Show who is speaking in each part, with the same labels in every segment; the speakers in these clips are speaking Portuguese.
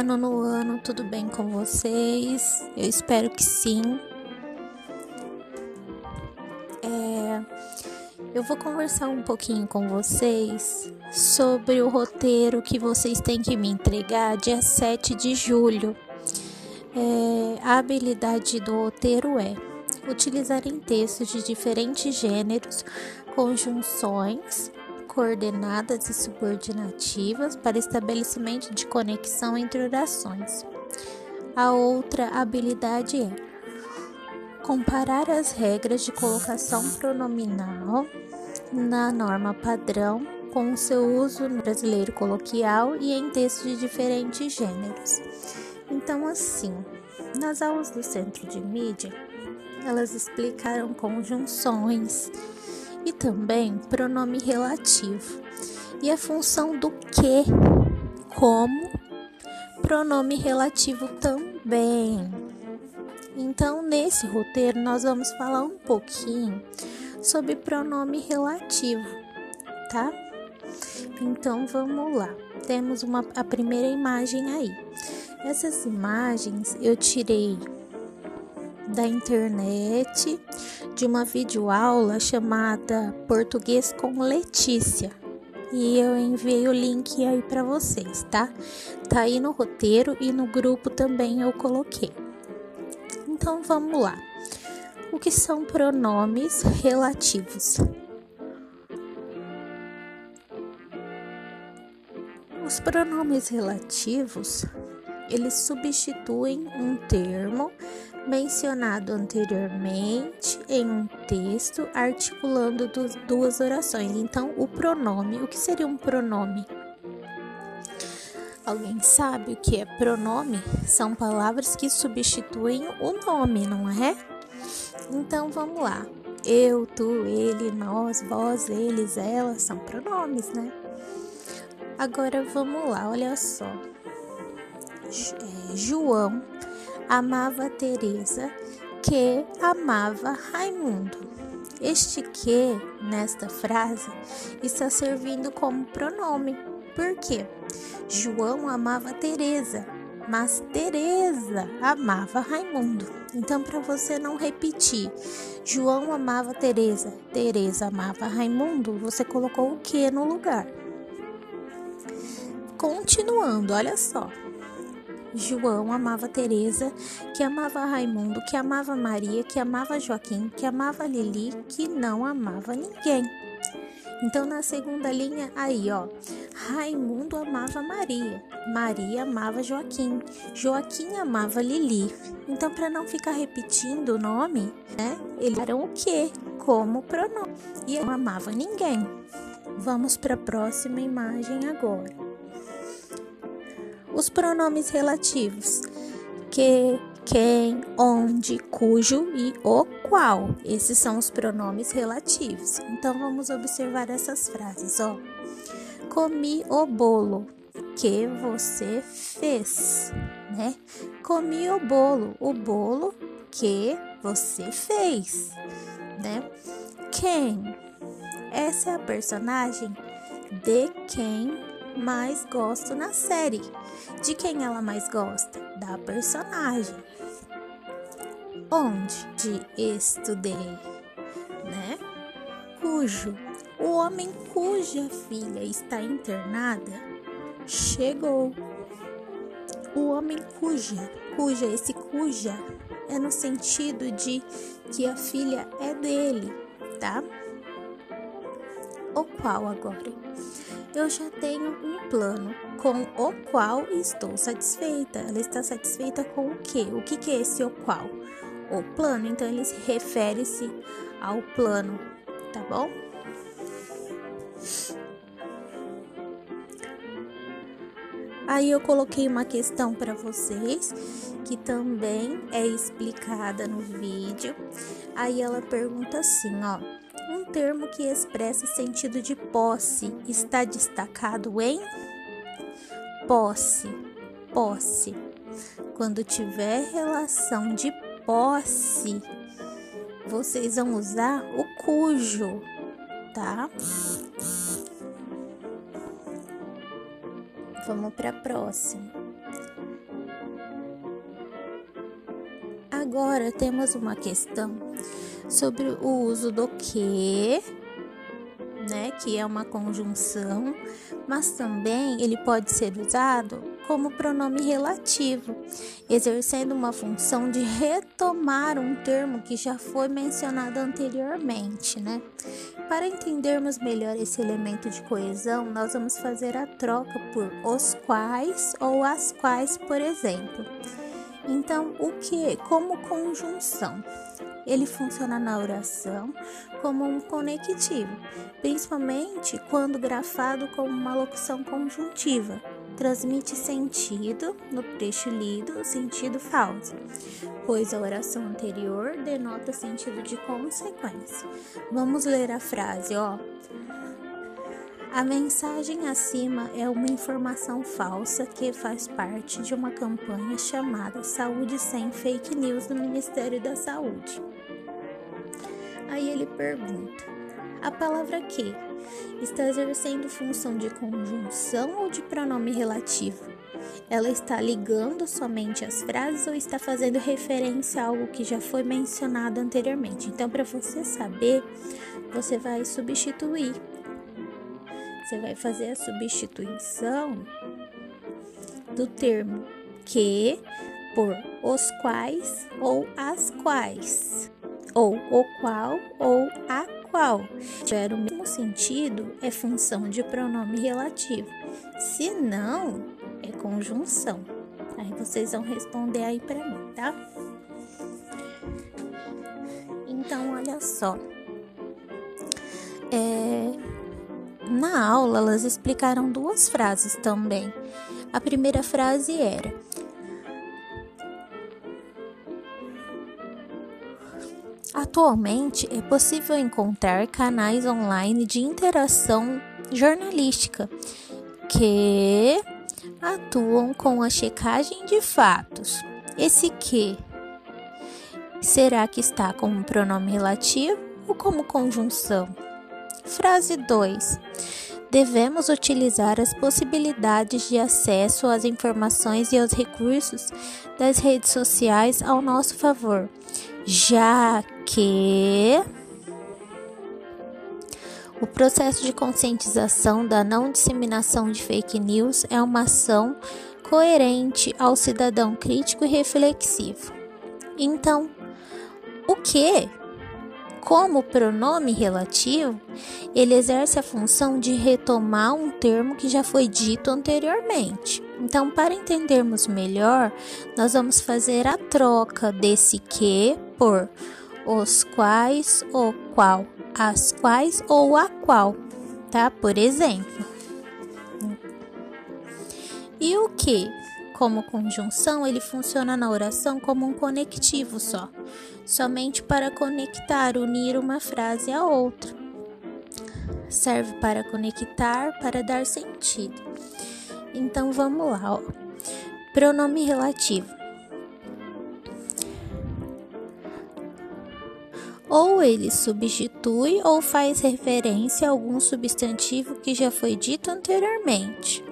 Speaker 1: Olá, nono ano, tudo bem com vocês? Eu espero que sim. É, eu vou conversar um pouquinho com vocês sobre o roteiro que vocês têm que me entregar dia 7 de julho. É, a habilidade do roteiro é utilizar em textos de diferentes gêneros conjunções coordenadas e subordinativas para estabelecimento de conexão entre orações. A outra habilidade é comparar as regras de colocação pronominal na norma padrão com o seu uso no brasileiro coloquial e em textos de diferentes gêneros. Então, assim, nas aulas do centro de mídia, elas explicaram conjunções e também pronome relativo e a função do que como pronome relativo também. Então, nesse roteiro, nós vamos falar um pouquinho sobre pronome relativo, tá? Então, vamos lá. Temos uma, a primeira imagem aí. Essas imagens eu tirei da internet de uma videoaula chamada Português com Letícia. E eu enviei o link aí para vocês, tá? Tá aí no roteiro e no grupo também eu coloquei. Então vamos lá. O que são pronomes relativos? Os pronomes relativos, eles substituem um termo mencionado anteriormente em um texto, articulando duas orações. Então, o pronome, o que seria um pronome? Alguém sabe o que é pronome? São palavras que substituem o nome, não é? Então vamos lá. Eu, tu, ele, nós, vós, eles, elas são pronomes, né? Agora vamos lá, olha só. É, João amava Teresa, que amava Raimundo. Este que, nesta frase, está servindo como pronome. Por quê? João amava Teresa, mas Teresa amava Raimundo. Então, para você não repetir, João amava Teresa, Teresa amava Raimundo, você colocou o que no lugar? Continuando, olha só. João amava Teresa, que amava Raimundo, que amava Maria, que amava Joaquim, que amava Lili, que não amava ninguém. Então na segunda linha aí, ó, Raimundo amava Maria, Maria amava Joaquim, Joaquim amava Lili. Então para não ficar repetindo o nome, né? Eles eram o quê? Como pronome. E não amava ninguém. Vamos para a próxima imagem agora os pronomes relativos que, quem, onde, cujo e o qual. Esses são os pronomes relativos. Então vamos observar essas frases, ó. Comi o bolo que você fez, né? Comi o bolo, o bolo que você fez, né? Quem? Essa é a personagem de quem mais gosto na série. De quem ela mais gosta? Da personagem. Onde? De estudei, né? Cujo. O homem cuja filha está internada chegou. O homem cuja, cuja, esse cuja é no sentido de que a filha é dele, tá? O qual agora? Eu já tenho um plano com o qual estou satisfeita. Ela está satisfeita com o que? O que, que é esse o qual? O plano, então ele refere-se ao plano, tá bom? Aí eu coloquei uma questão para vocês que também é explicada no vídeo. Aí ela pergunta assim, ó: um termo que expressa sentido de posse, está destacado em posse, posse. Quando tiver relação de posse, vocês vão usar o cujo, tá? Vamos para a próxima. Agora temos uma questão sobre o uso do que, né, que é uma conjunção, mas também ele pode ser usado como pronome relativo, exercendo uma função de retomar um termo que já foi mencionado anteriormente, né? Para entendermos melhor esse elemento de coesão, nós vamos fazer a troca por os quais ou as quais, por exemplo. Então, o que como conjunção? Ele funciona na oração como um conectivo, principalmente quando grafado como uma locução conjuntiva. Transmite sentido no trecho lido, sentido falso, pois a oração anterior denota sentido de consequência. Vamos ler a frase, ó. A mensagem acima é uma informação falsa que faz parte de uma campanha chamada Saúde Sem Fake News do Ministério da Saúde. Aí ele pergunta: a palavra que está exercendo função de conjunção ou de pronome relativo? Ela está ligando somente as frases ou está fazendo referência a algo que já foi mencionado anteriormente? Então, para você saber, você vai substituir você vai fazer a substituição do termo que por os quais ou as quais, ou o qual ou a qual. Tiver o mesmo sentido, é função de pronome relativo. Se não, é conjunção. Aí vocês vão responder aí para mim, tá? Então, olha só. É, na aula, elas explicaram duas frases também. A primeira frase era: Atualmente é possível encontrar canais online de interação jornalística que atuam com a checagem de fatos. Esse que será que está como pronome relativo ou como conjunção? Frase 2. Devemos utilizar as possibilidades de acesso às informações e aos recursos das redes sociais ao nosso favor, já que o processo de conscientização da não disseminação de fake news é uma ação coerente ao cidadão crítico e reflexivo. Então, o que como pronome relativo, ele exerce a função de retomar um termo que já foi dito anteriormente. Então, para entendermos melhor, nós vamos fazer a troca desse que por os quais, o qual, as quais ou a qual, tá? Por exemplo. E o que? Como conjunção, ele funciona na oração como um conectivo só somente para conectar, unir uma frase a outra. Serve para conectar, para dar sentido. Então vamos lá, ó. Pronome relativo. Ou ele substitui ou faz referência a algum substantivo que já foi dito anteriormente.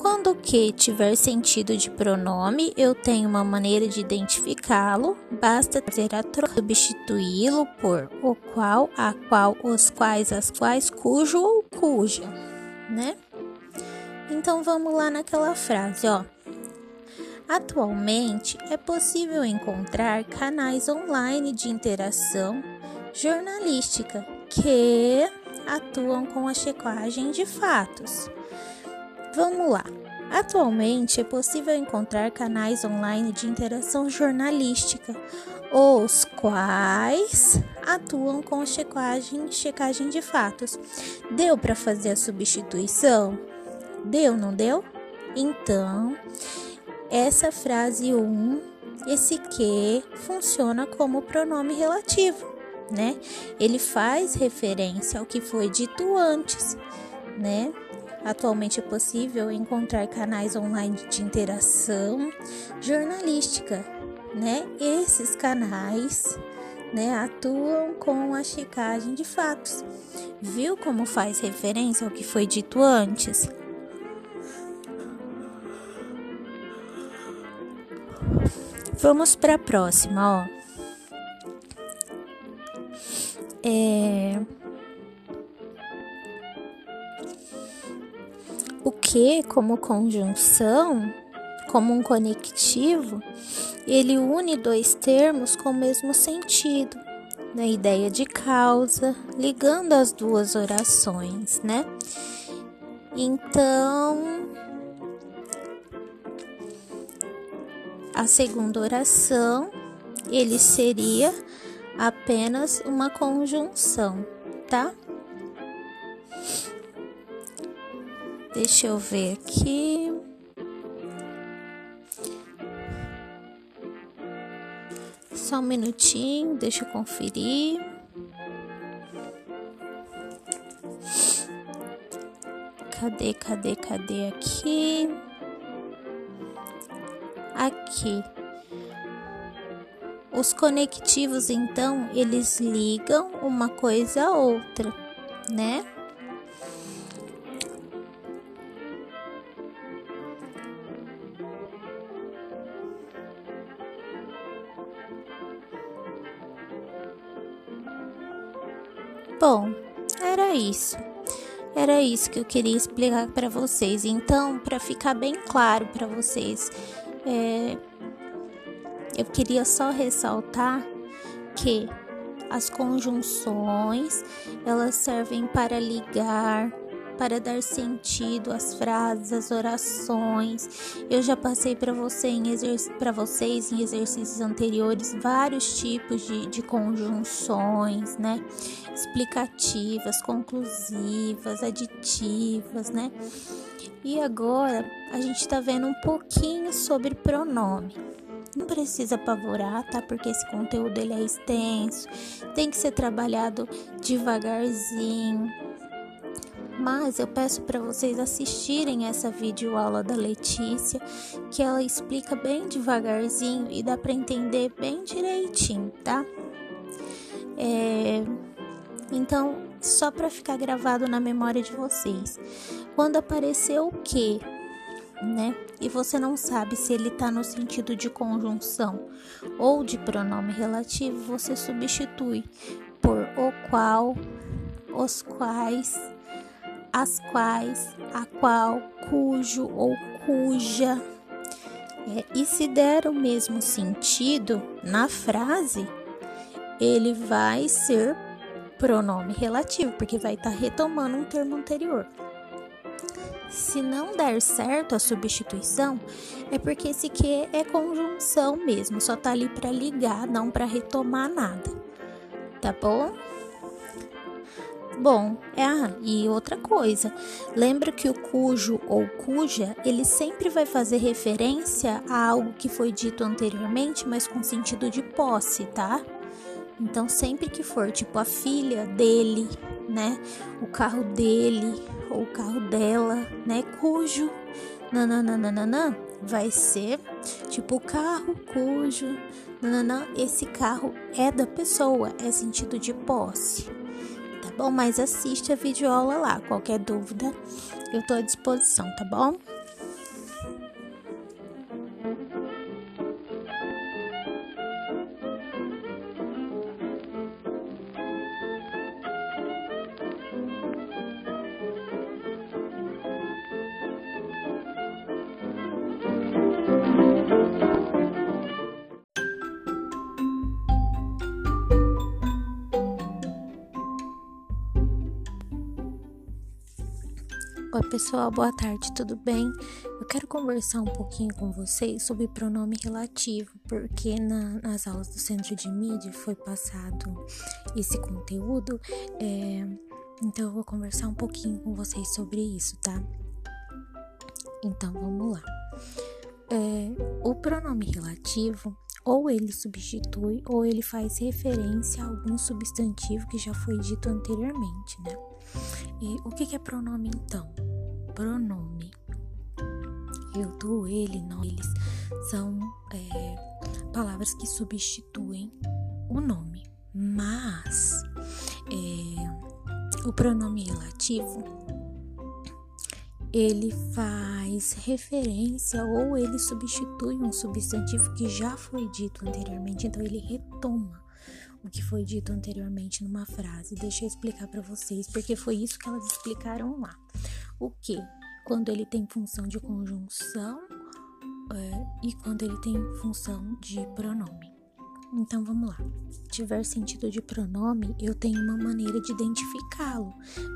Speaker 1: Quando o que tiver sentido de pronome, eu tenho uma maneira de identificá-lo, basta fazer a troca, substituí-lo por o qual, a qual, os quais, as quais, cujo ou cuja, né? Então vamos lá naquela frase, ó. Atualmente é possível encontrar canais online de interação jornalística que atuam com a checagem de fatos. Vamos lá. Atualmente é possível encontrar canais online de interação jornalística, os quais atuam com checagem, checagem de fatos. Deu para fazer a substituição? Deu, não deu? Então, essa frase 1, um, esse que, funciona como pronome relativo, né? Ele faz referência ao que foi dito antes, né? Atualmente é possível encontrar canais online de interação jornalística, né? Esses canais, né, atuam com a checagem de fatos. Viu como faz referência ao que foi dito antes? Vamos para a próxima, ó. É... O que, como conjunção, como um conectivo, ele une dois termos com o mesmo sentido, na ideia de causa, ligando as duas orações, né? Então, a segunda oração, ele seria apenas uma conjunção, tá? Deixa eu ver aqui. Só um minutinho, deixa eu conferir. Cadê, cadê, cadê aqui? Aqui. Os conectivos, então, eles ligam uma coisa a outra, né? Isso. Era isso que eu queria explicar para vocês. Então, para ficar bem claro para vocês, é, eu queria só ressaltar que as conjunções elas servem para ligar, para dar sentido às frases, às orações. Eu já passei para você vocês em exercícios anteriores vários tipos de, de conjunções, né? Explicativas, conclusivas, aditivas, né? E agora a gente está vendo um pouquinho sobre pronome. Não precisa apavorar, tá? Porque esse conteúdo ele é extenso, tem que ser trabalhado devagarzinho. Mas eu peço para vocês assistirem essa videoaula da Letícia, que ela explica bem devagarzinho e dá para entender bem direitinho, tá? É... Então, só para ficar gravado na memória de vocês. Quando apareceu o que né? E você não sabe se ele está no sentido de conjunção ou de pronome relativo, você substitui por o qual, os quais, as quais, a qual, cujo ou cuja. É, e se der o mesmo sentido na frase, ele vai ser pronome relativo, porque vai estar tá retomando um termo anterior. Se não der certo a substituição, é porque esse que é conjunção mesmo, só tá ali para ligar, não para retomar nada. Tá bom? Bom, ah, e outra coisa, lembra que o cujo ou cuja, ele sempre vai fazer referência a algo que foi dito anteriormente, mas com sentido de posse, tá? Então, sempre que for tipo a filha dele, né, o carro dele ou o carro dela, né, cujo nananana vai ser tipo o carro cujo nananã, esse carro é da pessoa, é sentido de posse. Bom? Mas assiste a videoaula lá. Qualquer dúvida, eu tô à disposição, tá bom? Oi, pessoal, boa tarde, tudo bem? Eu quero conversar um pouquinho com vocês sobre pronome relativo, porque na, nas aulas do centro de mídia foi passado esse conteúdo, é, então eu vou conversar um pouquinho com vocês sobre isso, tá? Então vamos lá. É, o pronome relativo ou ele substitui ou ele faz referência a algum substantivo que já foi dito anteriormente, né? E o que é pronome então? Pronome. Eu, tu, ele, nós, eles são é, palavras que substituem o nome. Mas é, o pronome relativo ele faz referência ou ele substitui um substantivo que já foi dito anteriormente, então ele retoma o que foi dito anteriormente numa frase. Deixa eu explicar para vocês, porque foi isso que elas explicaram lá. O que? Quando ele tem função de conjunção é, e quando ele tem função de pronome. Então vamos lá. Tiver sentido de pronome, eu tenho uma maneira de identificá-lo.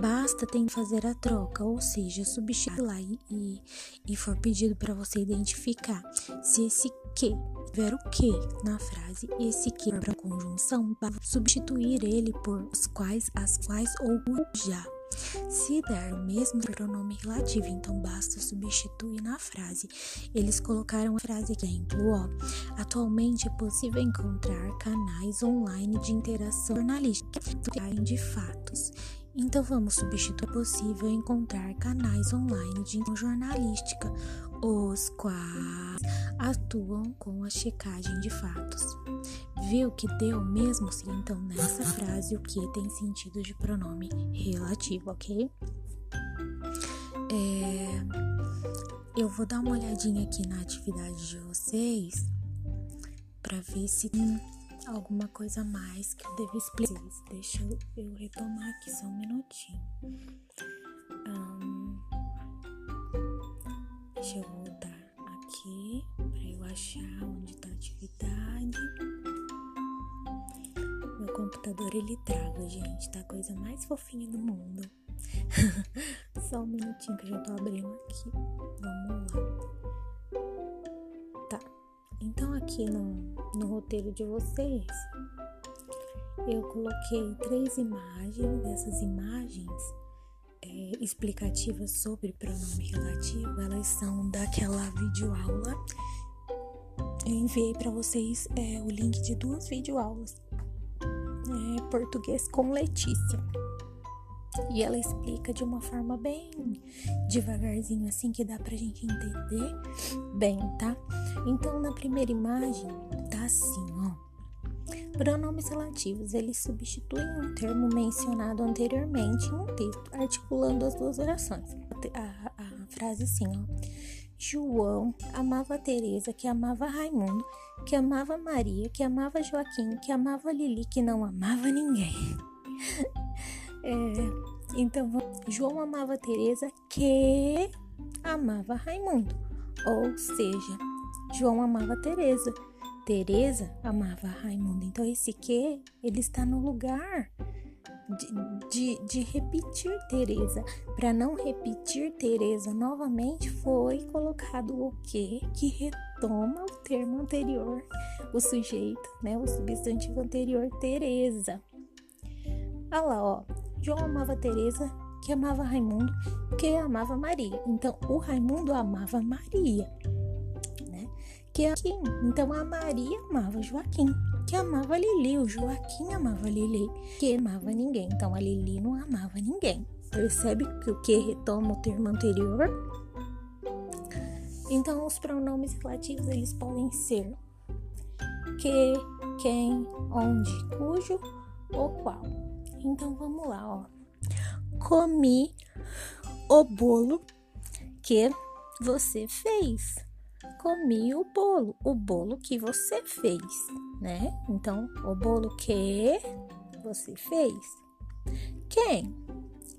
Speaker 1: Basta tem fazer a troca, ou seja, substituir lá e, e, e for pedido para você identificar se esse que tiver o que na frase, esse que para conjunção, substituir ele por os quais, as quais ou já. Se der o mesmo pronome relativo, então basta substituir na frase. Eles colocaram a frase exemplo, ó. Atualmente é possível encontrar canais online de interação jornalística de fatos. Então vamos substituir é possível encontrar canais online de jornalística, os quais atuam com a checagem de fatos viu que deu mesmo se então nessa frase o que tem sentido de pronome relativo, ok? É, eu vou dar uma olhadinha aqui na atividade de vocês para ver se tem alguma coisa mais que eu devo explicar. Deixa eu, eu retomar aqui só um minutinho. Deixa eu voltar aqui para eu achar onde está a atividade computador ele trava, gente. Tá a coisa mais fofinha do mundo. Só um minutinho que eu já tô abrindo aqui. Vamos lá. Tá. Então aqui no, no roteiro de vocês, eu coloquei três imagens. Dessas imagens explicativas sobre pronome relativo, elas são daquela videoaula. Eu enviei para vocês é, o link de duas videoaulas é, Português com Letícia. E ela explica de uma forma bem devagarzinho, assim que dá pra gente entender bem, tá? Então, na primeira imagem, tá assim, ó. Pronomes relativos, eles substituem um termo mencionado anteriormente em um texto, articulando as duas orações. A, a, frase assim, ó. João amava Teresa, que amava Raimundo, que amava Maria, que amava Joaquim, que amava Lili, que não amava ninguém. é, então, João amava Teresa, que amava Raimundo. Ou seja, João amava Teresa, Teresa amava Raimundo. Então, esse que ele está no lugar de, de, de repetir Teresa. Para não repetir Teresa novamente, foi colocado o que que retoma o termo anterior, o sujeito, né? O substantivo anterior, Teresa. Olha lá, ó. João amava Teresa, que amava Raimundo, que amava Maria. Então, o Raimundo amava Maria? Que aqui, então a Maria amava Joaquim que amava Lili, o Joaquim amava Lili, que amava ninguém. Então a Lili não amava ninguém. Percebe que o que retoma o termo anterior? Então os pronomes relativos eles podem ser que, quem, onde, cujo ou qual. Então vamos lá, ó. Comi o bolo que você fez comi o bolo, o bolo que você fez, né? Então, o bolo que você fez. Quem?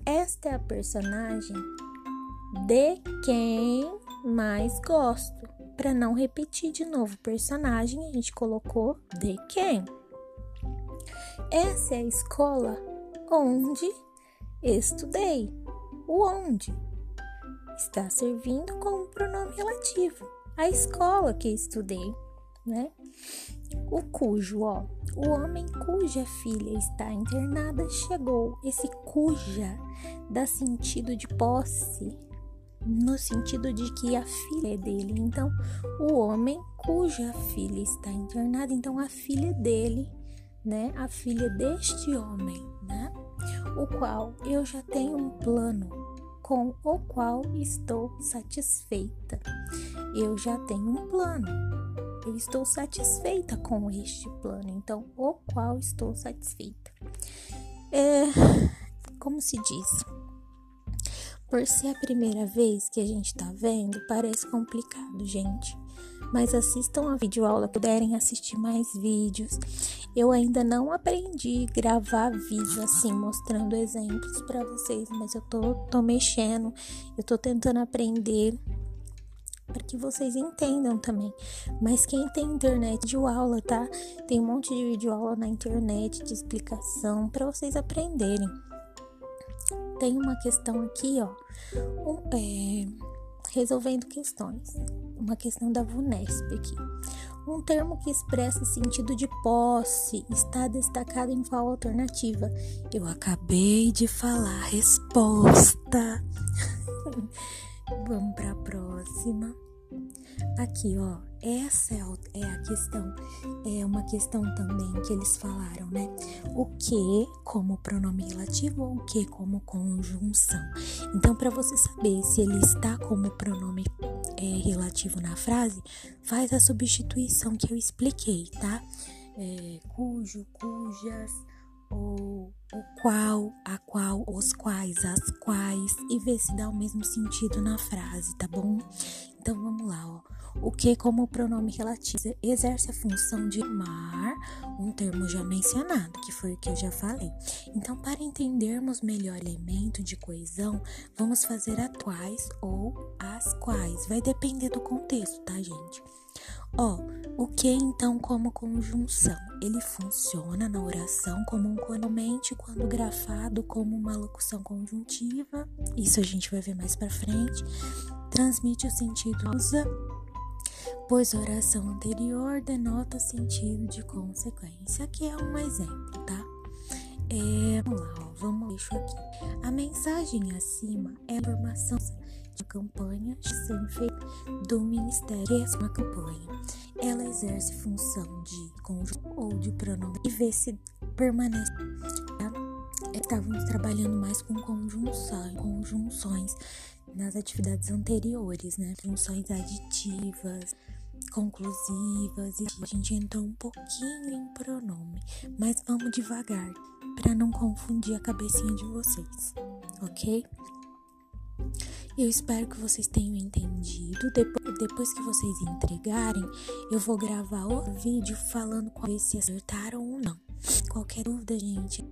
Speaker 1: Esta é a personagem de quem mais gosto. Para não repetir de novo personagem, a gente colocou de quem. Essa é a escola onde estudei. O onde está servindo como pronome relativo a escola que estudei, né? O cujo, ó, o homem cuja filha está internada chegou. Esse cuja dá sentido de posse, no sentido de que a filha é dele. Então, o homem cuja filha está internada, então a filha dele, né? A filha deste homem, né? O qual eu já tenho um plano com o qual estou satisfeita. Eu já tenho um plano. Eu estou satisfeita com este plano, então o qual estou satisfeita. É, como se diz? Por ser a primeira vez que a gente tá vendo, parece complicado, gente. Mas assistam a videoaula, puderem assistir mais vídeos. Eu ainda não aprendi gravar vídeo assim, mostrando exemplos para vocês, mas eu tô, tô mexendo, eu tô tentando aprender para que vocês entendam também. Mas quem tem internet de aula, tá? Tem um monte de vídeo aula na internet de explicação para vocês aprenderem. Tem uma questão aqui, ó, um, é, resolvendo questões. Uma questão da VUNESP aqui. Um termo que expressa sentido de posse está destacado em qual alternativa? Eu acabei de falar a resposta. Vamos para a próxima. Aqui, ó, essa é, é a questão, é uma questão também que eles falaram, né? O que como pronome relativo ou o que como conjunção. Então, para você saber se ele está como pronome é, relativo na frase, faz a substituição que eu expliquei, tá? É, cujo, cujas, ou o qual, a qual, os quais, as quais, e ver se dá o mesmo sentido na frase, tá bom? Então vamos lá, ó. O que como pronome relativo exerce a função de mar, um termo já mencionado, que foi o que eu já falei. Então, para entendermos melhor elemento de coesão, vamos fazer atuais ou as quais. Vai depender do contexto, tá, gente? Ó, o que então como conjunção? Ele funciona na oração como um conomente quando grafado como uma locução conjuntiva. Isso a gente vai ver mais para frente. Transmite o sentido usa, pois a oração anterior denota sentido de consequência. Aqui é um exemplo, tá? É, vamos lá, ó, vamos deixar aqui. A mensagem acima é a informação de campanha sendo feita do Ministério. Essa é uma campanha. Ela exerce função de conjunto ou de pronome e vê se permanece. Tá? Estávamos trabalhando mais com conjunções, conjunções nas atividades anteriores, né? Funções aditivas, conclusivas e a gente entrou um pouquinho em pronome, mas vamos devagar para não confundir a cabecinha de vocês, ok? Eu espero que vocês tenham entendido. Depois, depois que vocês entregarem, eu vou gravar outro vídeo falando qual se acertaram ou não. Qualquer dúvida, gente,